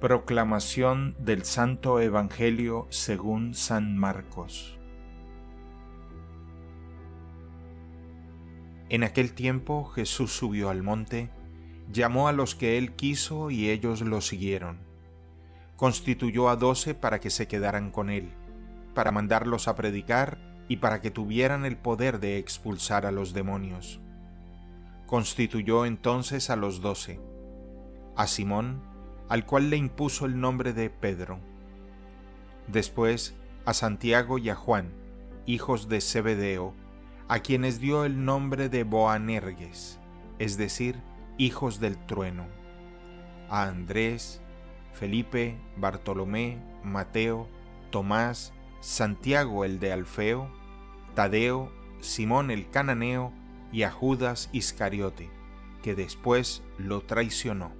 Proclamación del Santo Evangelio según San Marcos. En aquel tiempo Jesús subió al monte, llamó a los que él quiso y ellos lo siguieron. Constituyó a doce para que se quedaran con él, para mandarlos a predicar y para que tuvieran el poder de expulsar a los demonios. Constituyó entonces a los doce, a Simón, al cual le impuso el nombre de Pedro. Después a Santiago y a Juan, hijos de Zebedeo, a quienes dio el nombre de Boanerges, es decir, hijos del trueno. A Andrés, Felipe, Bartolomé, Mateo, Tomás, Santiago el de Alfeo, Tadeo, Simón el cananeo y a Judas Iscariote, que después lo traicionó.